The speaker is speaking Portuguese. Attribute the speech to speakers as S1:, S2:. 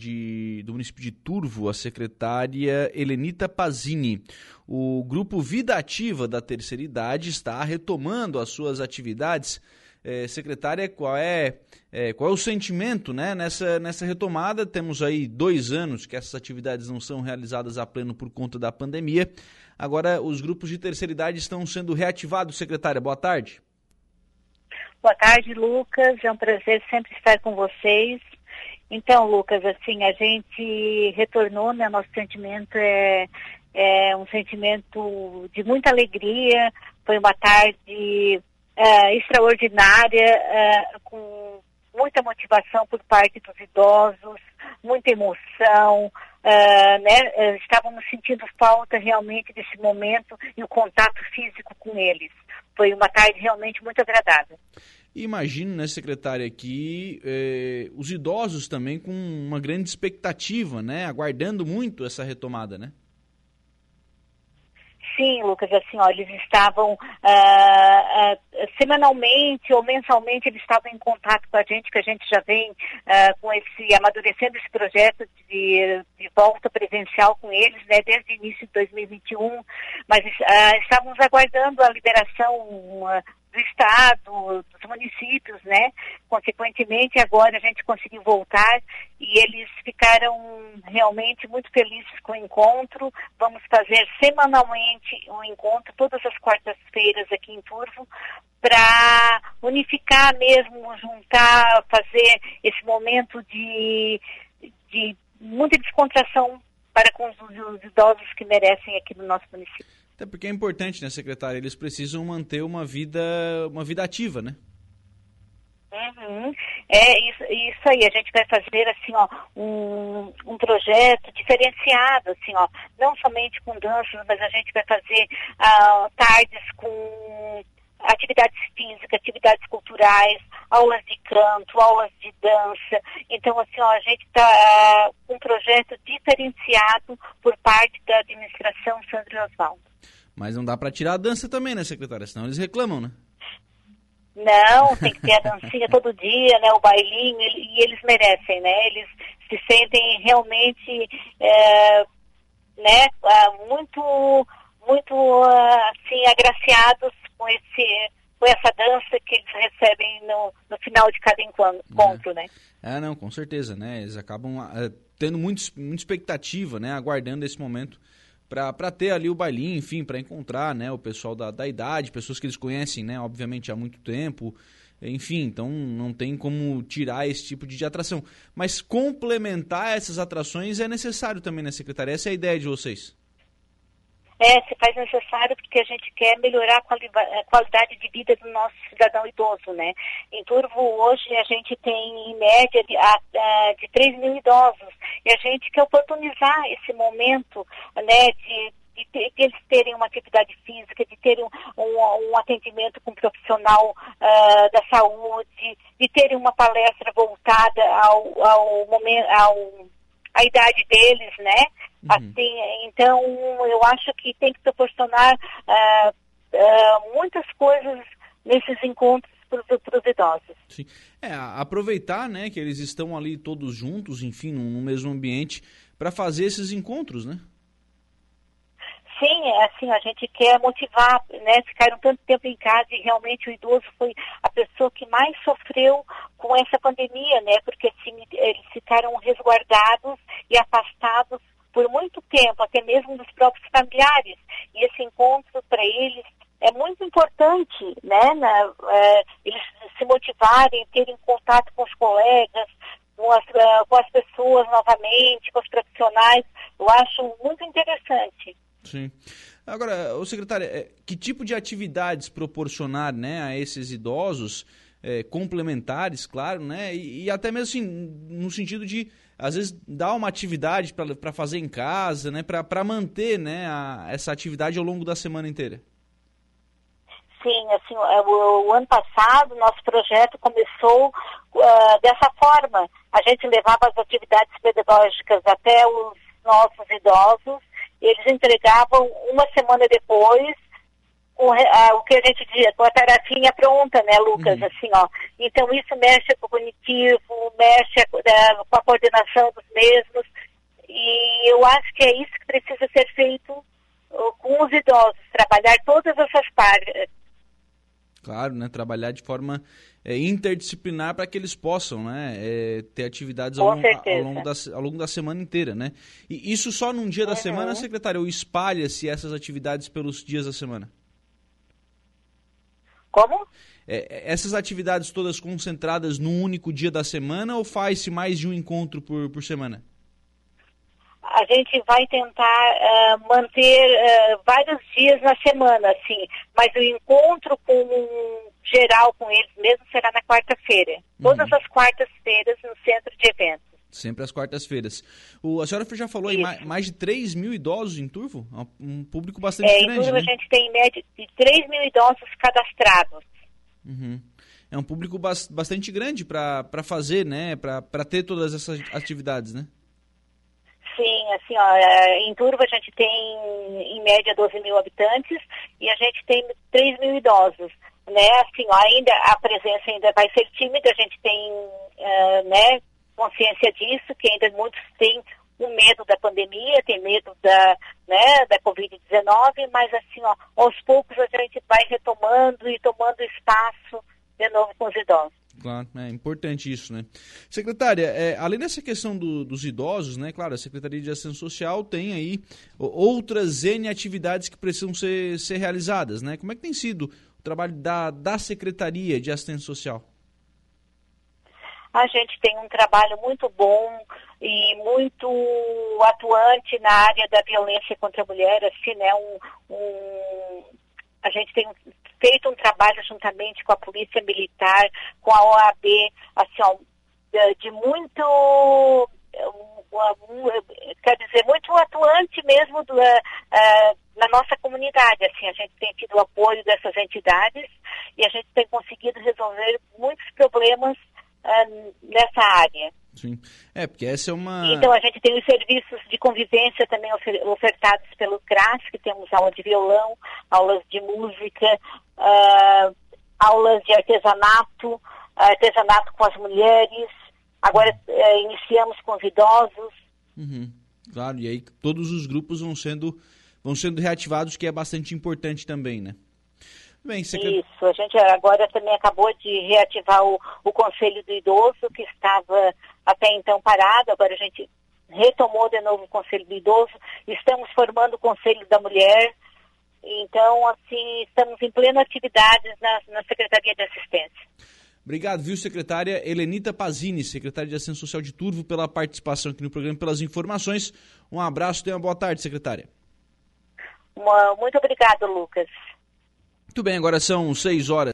S1: de, do município de Turvo, a secretária Helenita Pazini. O grupo Vida Ativa da Terceira Idade está retomando as suas atividades. É, secretária, qual é, é, qual é o sentimento né, nessa, nessa retomada? Temos aí dois anos que essas atividades não são realizadas a pleno por conta da pandemia. Agora, os grupos de terceira idade estão sendo reativados, secretária. Boa tarde.
S2: Boa tarde, Lucas. É um prazer sempre estar com vocês. Então, Lucas, assim, a gente retornou, né? Nosso sentimento é, é um sentimento de muita alegria. Foi uma tarde é, extraordinária, é, com muita motivação por parte dos idosos, muita emoção, é, né? Estávamos sentindo falta realmente desse momento e o contato físico com eles foi uma tarde realmente muito agradável.
S1: Imagino, né, secretária, que eh, os idosos também com uma grande expectativa, né, aguardando muito essa retomada, né?
S2: Sim, Lucas, assim, ó, eles estavam uh, uh, semanalmente ou mensalmente, eles estavam em contato com a gente, que a gente já vem uh, com esse, amadurecendo esse projeto de, de, volta presencial com eles, né, desde o início de 2021, mas estávamos aguardando a liberação do Estado, dos municípios, né? Consequentemente, agora a gente conseguiu voltar e eles ficaram realmente muito felizes com o encontro. Vamos fazer semanalmente um encontro, todas as quartas-feiras aqui em Turvo, para unificar mesmo, juntar, fazer esse momento de, de muita descontração para com os idosos que merecem aqui no nosso município.
S1: Até porque é importante, né, secretária? Eles precisam manter uma vida, uma vida ativa, né?
S2: Uhum. É isso, isso aí, a gente vai fazer assim, ó, um, um projeto diferenciado, assim, ó, não somente com danças, mas a gente vai fazer uh, tardes com atividades físicas, atividades culturais, aulas de canto, aulas de dança. Então, assim, ó, a gente está com uh, um projeto diferenciado por parte da administração Sandro Osvaldo.
S1: Mas não dá para tirar a dança também, né, secretária? Senão eles reclamam, né?
S2: Não, tem que ter a dancinha todo dia, né? O bailinho, e eles merecem, né? Eles se sentem realmente, é, né? Ah, muito, muito, assim, agraciados com esse com essa dança que eles recebem no, no final de cada encontro, é. né?
S1: É, não, com certeza, né? Eles acabam uh, tendo muito, muita expectativa, né? Aguardando esse momento para ter ali o bailinho, enfim, para encontrar né, o pessoal da, da idade, pessoas que eles conhecem, né, obviamente, há muito tempo. Enfim, então não tem como tirar esse tipo de atração. Mas complementar essas atrações é necessário também, né, secretária? Essa é a ideia de vocês.
S2: É, se faz necessário porque a gente quer melhorar a qualidade de vida do nosso cidadão idoso, né? Em Turvo, hoje, a gente tem, em média, de, de 3 mil idosos. E a gente quer oportunizar esse momento, né, de, de, de, eles terem uma atividade física, de terem um, um, um atendimento com um profissional uh, da saúde, de terem uma palestra voltada ao, ao momento, ao, à idade deles, né? Uhum. Assim, então eu acho que tem que proporcionar uh, uh, muitas coisas nesses encontros para os idosos.
S1: Sim. É, aproveitar né, que eles estão ali todos juntos, enfim, no mesmo ambiente, para fazer esses encontros, né?
S2: Sim, é assim, a gente quer motivar, né? Ficaram tanto tempo em casa e realmente o idoso foi a pessoa que mais sofreu com essa pandemia, né? Porque assim, eles ficaram resguardados e afastados por muito tempo, até mesmo dos próprios familiares. E esse encontro para eles é muito importante, né? Na, é, eles se motivarem, terem contato com os colegas, com as, uh, com as pessoas novamente, com os profissionais. Eu acho muito interessante.
S1: Sim. Agora, o secretário, é, que tipo de atividades proporcionar né, a esses idosos, é, complementares, claro, né? E, e, até mesmo assim, no sentido de às vezes dar uma atividade para fazer em casa, né, para manter né, a, essa atividade ao longo da semana inteira?
S2: Sim, assim, é, o, o ano passado nosso projeto começou uh, dessa forma. A gente levava as atividades pedagógicas até os nossos idosos, eles entregavam uma semana depois com a, o que a gente diz, com a tarefinha pronta, né, Lucas? Uhum. Assim, ó. Então isso mexe com o cognitivo, mexe é, com a coordenação dos mesmos. E eu acho que é isso que precisa ser feito com os idosos, trabalhar todas essas partes.
S1: Claro, né? Trabalhar de forma é, interdisciplinar para que eles possam né, é, ter atividades ao, longo, ao, longo da, ao longo da semana inteira, né? E isso só num dia da uhum. semana, secretário, ou espalha-se essas atividades pelos dias da semana?
S2: Como?
S1: É, essas atividades todas concentradas num único dia da semana ou faz-se mais de um encontro por, por semana?
S2: A gente vai tentar uh, manter uh, vários dias na semana, assim, mas o encontro com geral com eles mesmo será na quarta-feira. Uhum. Todas as quartas-feiras no centro de eventos.
S1: Sempre às quartas-feiras. A senhora já falou Isso. em mais de 3 mil idosos em Turvo? Um público bastante
S2: é,
S1: grande.
S2: Em Turvo
S1: né?
S2: a gente tem em média de 3 mil idosos cadastrados.
S1: Uhum. É um público bastante grande para fazer, né? Para ter todas essas atividades, né?
S2: Sim, assim, ó, é, em Turvo a gente tem em média 12 mil habitantes e a gente tem 3 mil idosos, né? Assim, ó, ainda a presença ainda vai ser tímida, a gente tem, uh, né, consciência disso, que ainda muitos têm o medo da pandemia, tem medo da, né, da Covid-19, mas assim, ó, aos poucos a gente vai retomando e tomando espaço de novo com os idosos.
S1: Claro, é importante isso, né? Secretária, é, além dessa questão do, dos idosos, né? Claro, a Secretaria de Assistência Social tem aí outras N atividades que precisam ser, ser realizadas, né? Como é que tem sido o trabalho da, da Secretaria de Assistência Social?
S2: A gente tem um trabalho muito bom e muito atuante na área da violência contra a mulher, assim, né? Um, um, a gente tem feito um trabalho juntamente com a Polícia Militar, com a OAB, assim, ó, de muito quer dizer, muito atuante mesmo do, uh, na nossa comunidade. Assim, a gente tem tido o apoio dessas entidades e a gente tem conseguido resolver muitos problemas uh, nessa área.
S1: Sim. É, porque essa é uma.
S2: Então, a gente tem os serviços de convivência também ofertados pelo CRAS, que temos aula de violão, aulas de música, uh, aulas de artesanato, artesanato com as mulheres. Agora uh, iniciamos com os idosos.
S1: Uhum. Claro, e aí todos os grupos vão sendo, vão sendo reativados, que é bastante importante também, né?
S2: Bem. Isso, a gente agora também acabou de reativar o, o Conselho do Idoso, que estava até então parado, agora a gente retomou de novo o Conselho do Idoso, estamos formando o Conselho da Mulher, então, assim, estamos em plena atividade na, na Secretaria de Assistência.
S1: Obrigado, viu, secretária Helenita Pazini, secretária de Assistência Social de Turvo, pela participação aqui no programa, pelas informações. Um abraço, tenha uma boa tarde, secretária.
S2: Uma, muito obrigado, Lucas.
S1: Muito bem, agora são seis horas.